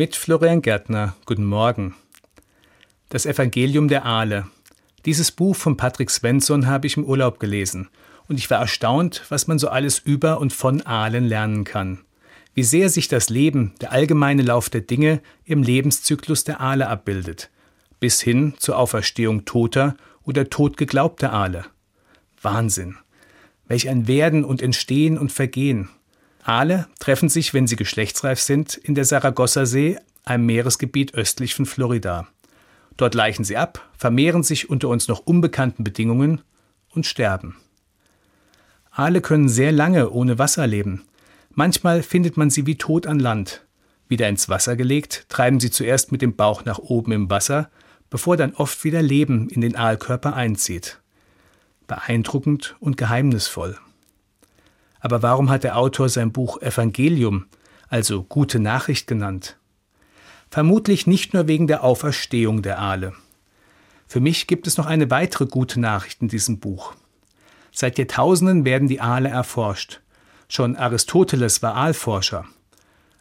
Mit Florian Gärtner, guten Morgen. Das Evangelium der Aale. Dieses Buch von Patrick Svensson habe ich im Urlaub gelesen und ich war erstaunt, was man so alles über und von Aalen lernen kann. Wie sehr sich das Leben, der allgemeine Lauf der Dinge im Lebenszyklus der Aale abbildet, bis hin zur Auferstehung toter oder totgeglaubter Aale. Wahnsinn. Welch ein Werden und Entstehen und Vergehen. Aale treffen sich, wenn sie geschlechtsreif sind, in der Saragossa-See, einem Meeresgebiet östlich von Florida. Dort leichen sie ab, vermehren sich unter uns noch unbekannten Bedingungen und sterben. Aale können sehr lange ohne Wasser leben. Manchmal findet man sie wie tot an Land. Wieder ins Wasser gelegt, treiben sie zuerst mit dem Bauch nach oben im Wasser, bevor dann oft wieder Leben in den Aalkörper einzieht. Beeindruckend und geheimnisvoll. Aber warum hat der Autor sein Buch Evangelium, also gute Nachricht genannt? Vermutlich nicht nur wegen der Auferstehung der Aale. Für mich gibt es noch eine weitere gute Nachricht in diesem Buch. Seit Jahrtausenden werden die Aale erforscht. Schon Aristoteles war Aalforscher.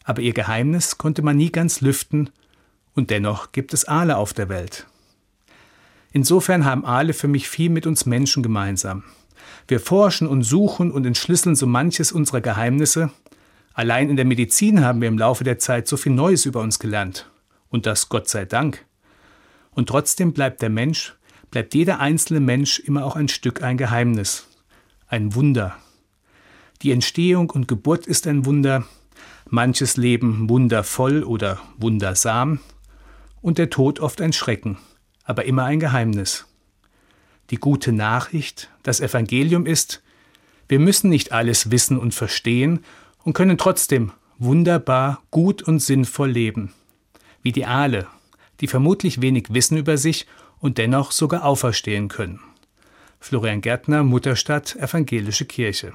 Aber ihr Geheimnis konnte man nie ganz lüften, und dennoch gibt es Aale auf der Welt. Insofern haben Aale für mich viel mit uns Menschen gemeinsam. Wir forschen und suchen und entschlüsseln so manches unserer Geheimnisse. Allein in der Medizin haben wir im Laufe der Zeit so viel Neues über uns gelernt. Und das Gott sei Dank. Und trotzdem bleibt der Mensch, bleibt jeder einzelne Mensch immer auch ein Stück ein Geheimnis, ein Wunder. Die Entstehung und Geburt ist ein Wunder, manches Leben wundervoll oder wundersam und der Tod oft ein Schrecken, aber immer ein Geheimnis. Die gute Nachricht, das Evangelium ist, wir müssen nicht alles wissen und verstehen und können trotzdem wunderbar, gut und sinnvoll leben. Wie die Aale, die vermutlich wenig wissen über sich und dennoch sogar auferstehen können. Florian Gärtner, Mutterstadt, Evangelische Kirche.